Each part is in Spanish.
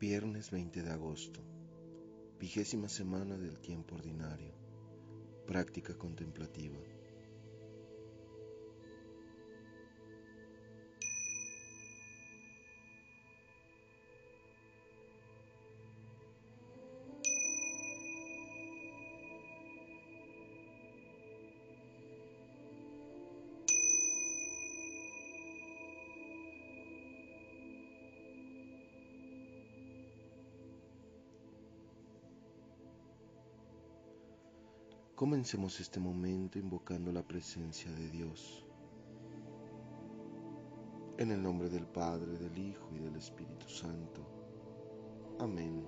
Viernes 20 de agosto, vigésima semana del tiempo ordinario, práctica contemplativa. Comencemos este momento invocando la presencia de Dios. En el nombre del Padre, del Hijo y del Espíritu Santo. Amén.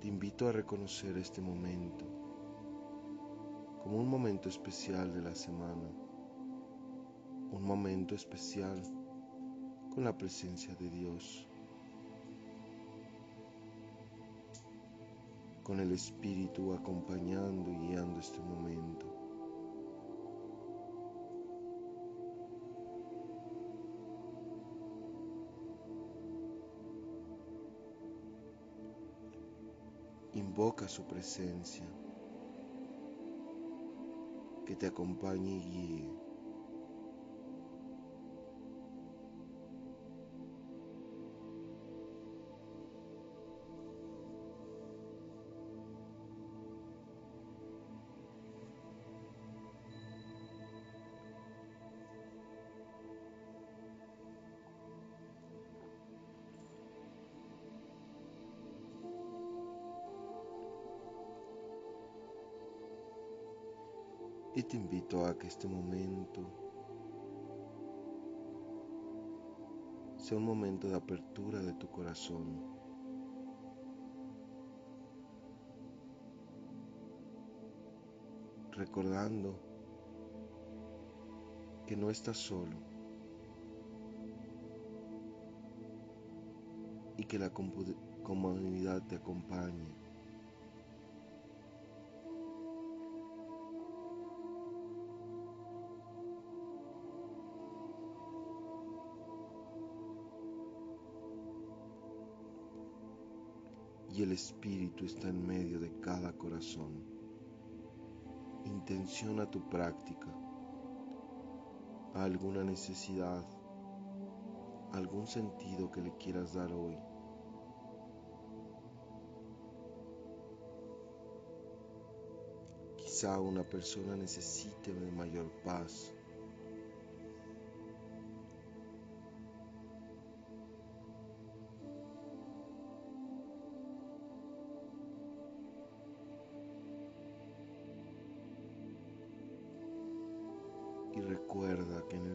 Te invito a reconocer este momento como un momento especial de la semana, un momento especial con la presencia de Dios, con el Espíritu acompañando y guiando este momento. Invoca su presencia que te guíe. Y te invito a que este momento sea un momento de apertura de tu corazón. Recordando que no estás solo y que la comunidad te acompañe. Y el Espíritu está en medio de cada corazón. Intenciona tu práctica, alguna necesidad, algún sentido que le quieras dar hoy. Quizá una persona necesite de mayor paz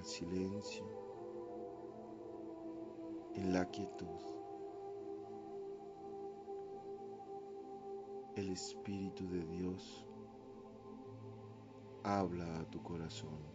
silencio, en la quietud, el Espíritu de Dios habla a tu corazón.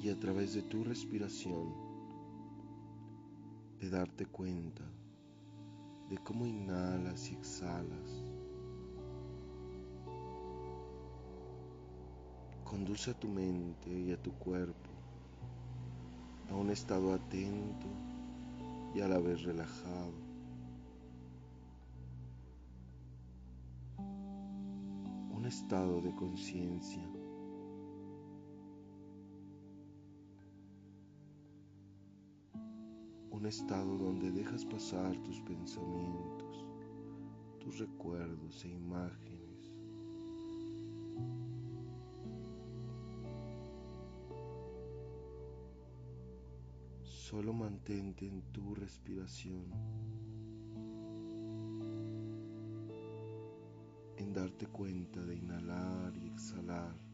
Y a través de tu respiración de darte cuenta de cómo inhalas y exhalas. Conduce a tu mente y a tu cuerpo a un estado atento y a la vez relajado. Un estado de conciencia un estado donde dejas pasar tus pensamientos, tus recuerdos e imágenes. Solo mantente en tu respiración, en darte cuenta de inhalar y exhalar.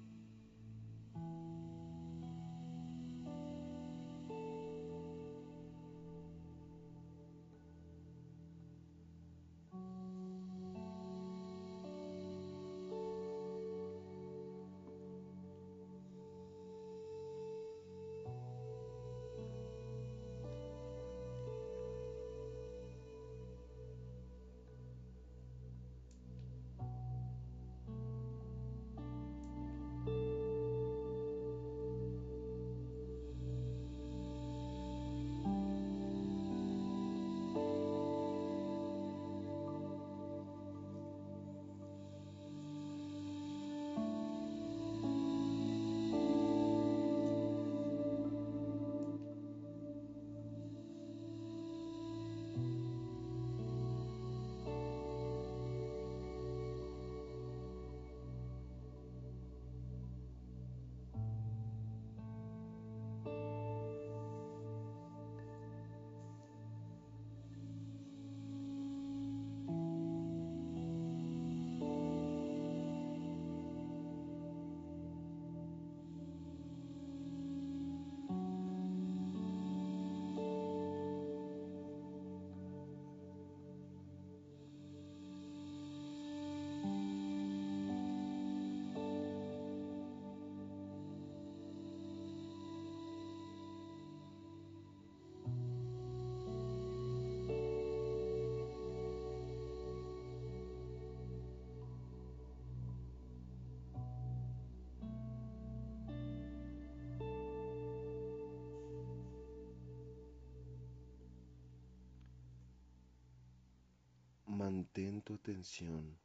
Mantén tu atención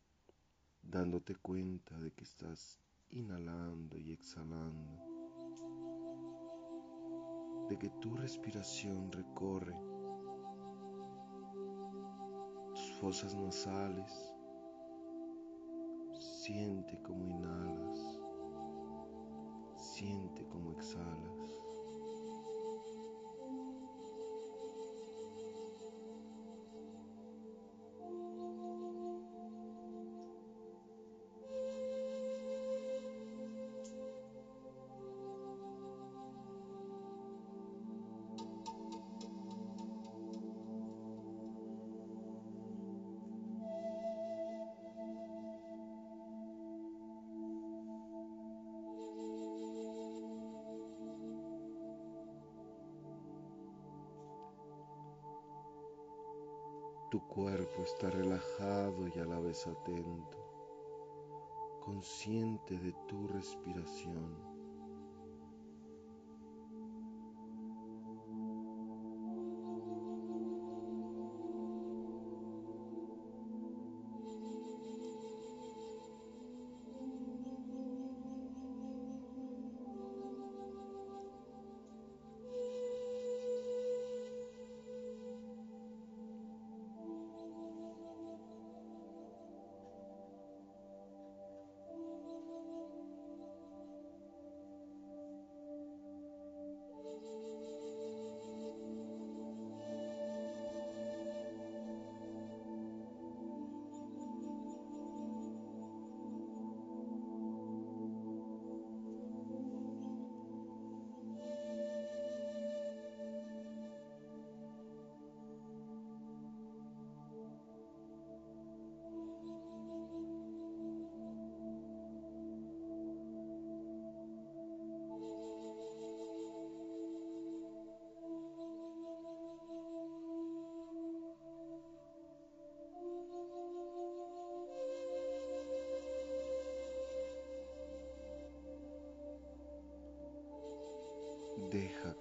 dándote cuenta de que estás inhalando y exhalando, de que tu respiración recorre tus fosas nasales, siente como inhalas, siente como exhalas. Tu cuerpo está relajado y a la vez atento, consciente de tu respiración.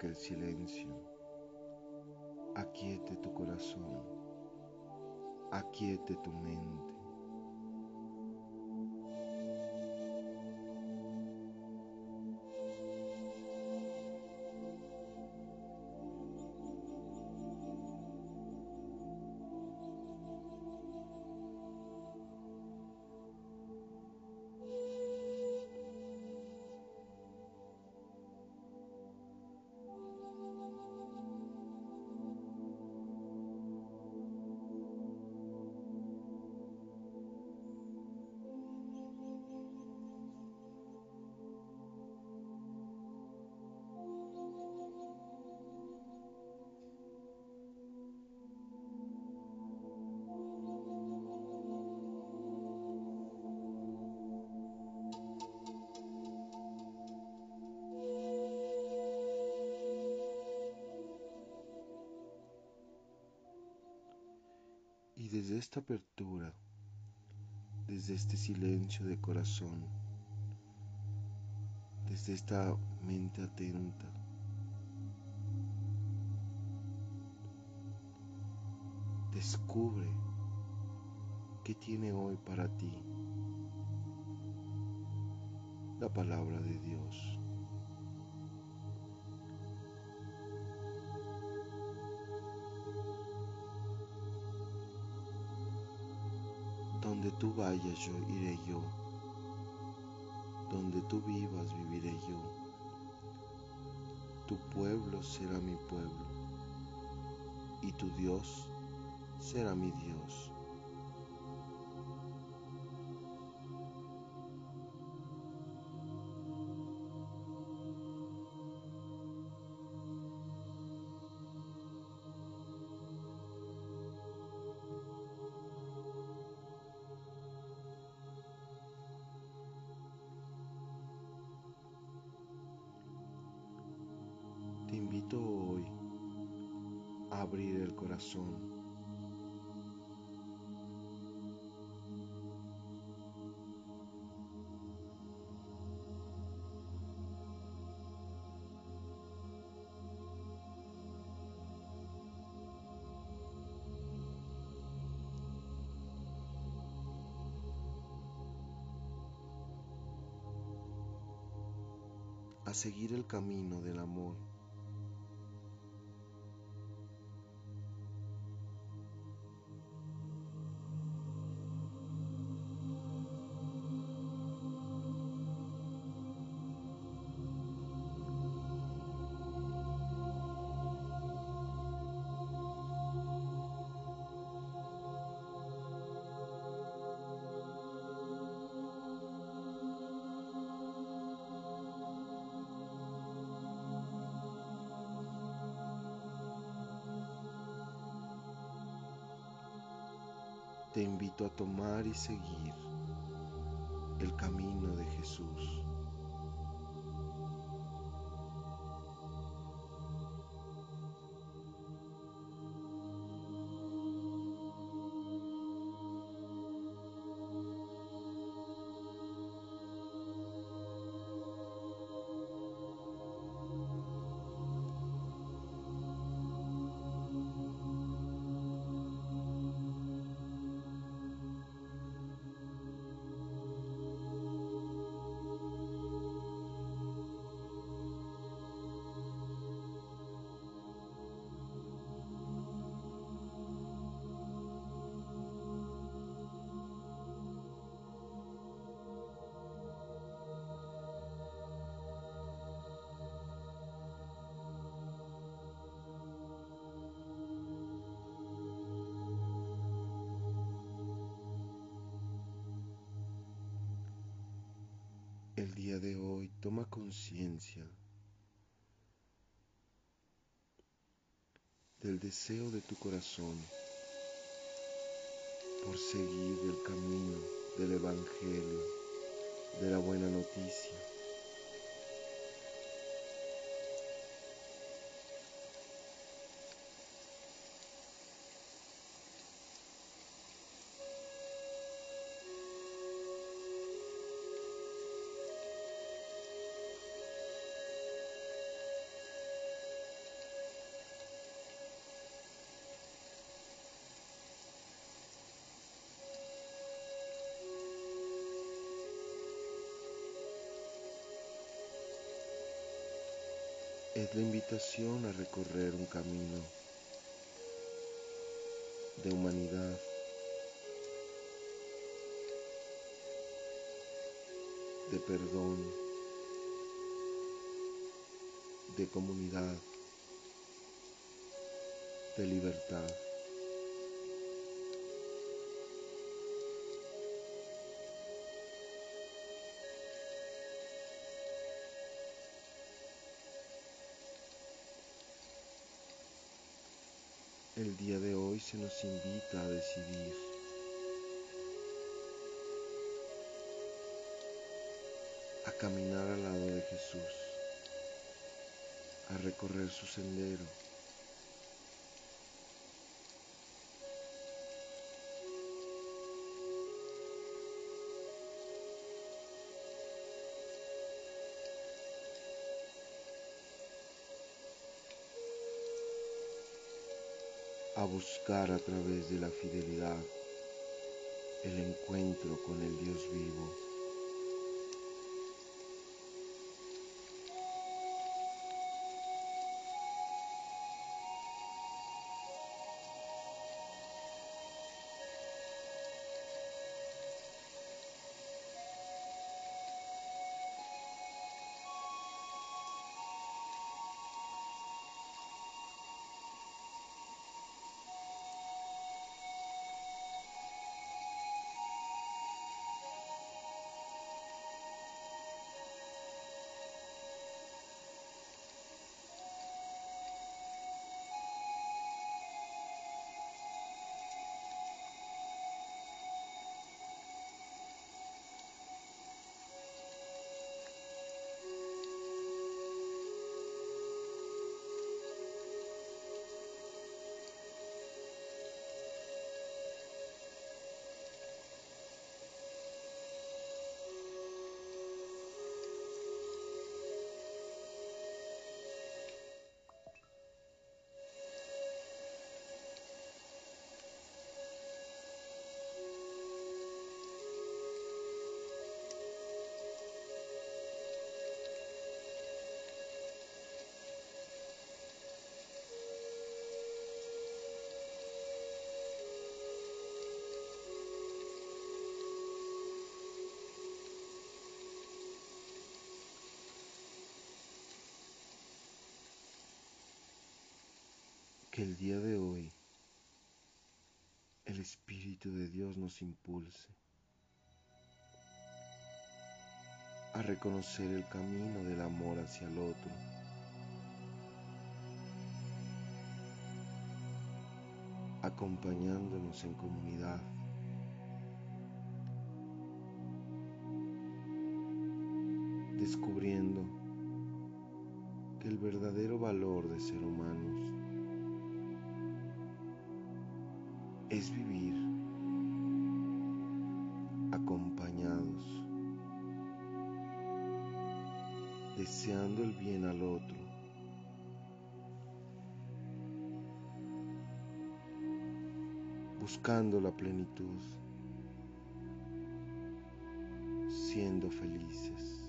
Que el silencio aquiete tu corazón, aquiete tu mente. Desde esta apertura, desde este silencio de corazón, desde esta mente atenta, descubre qué tiene hoy para ti la palabra de Dios. Donde tú vayas yo iré yo. Donde tú vivas viviré yo. Tu pueblo será mi pueblo. Y tu Dios será mi Dios. A seguir el camino del amor. Te invito a tomar y seguir el día de hoy toma conciencia del deseo de tu corazón por seguir el camino del Evangelio, de la buena noticia. Es la invitación a recorrer un camino de humanidad, de perdón, de comunidad, de libertad. El día de hoy se nos invita a decidir. A caminar al lado de Jesús, a recorrer su sendero, a buscar a través de la fidelidad el encuentro con el Dios vivo. Que el día de hoy el Espíritu de Dios nos impulse a reconocer el camino del amor hacia el otro. acompañándonos en comunidad. descubriendo que el verdadero valor de ser humanos es vivir acompañados, deseando el bien al otro, buscando la plenitud, siendo felices.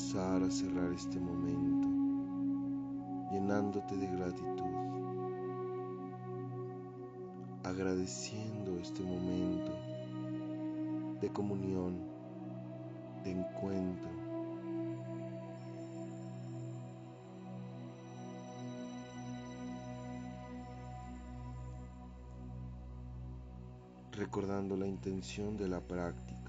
A cerrar este momento, llenándote de gratitud, agradeciendo este momento de comunión, de encuentro. recordando la intención de la práctica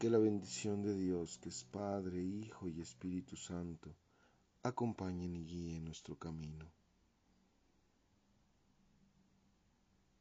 que la bendición de Dios, que es Padre, Hijo y Espíritu Santo, acompañen y guíen nuestro camino.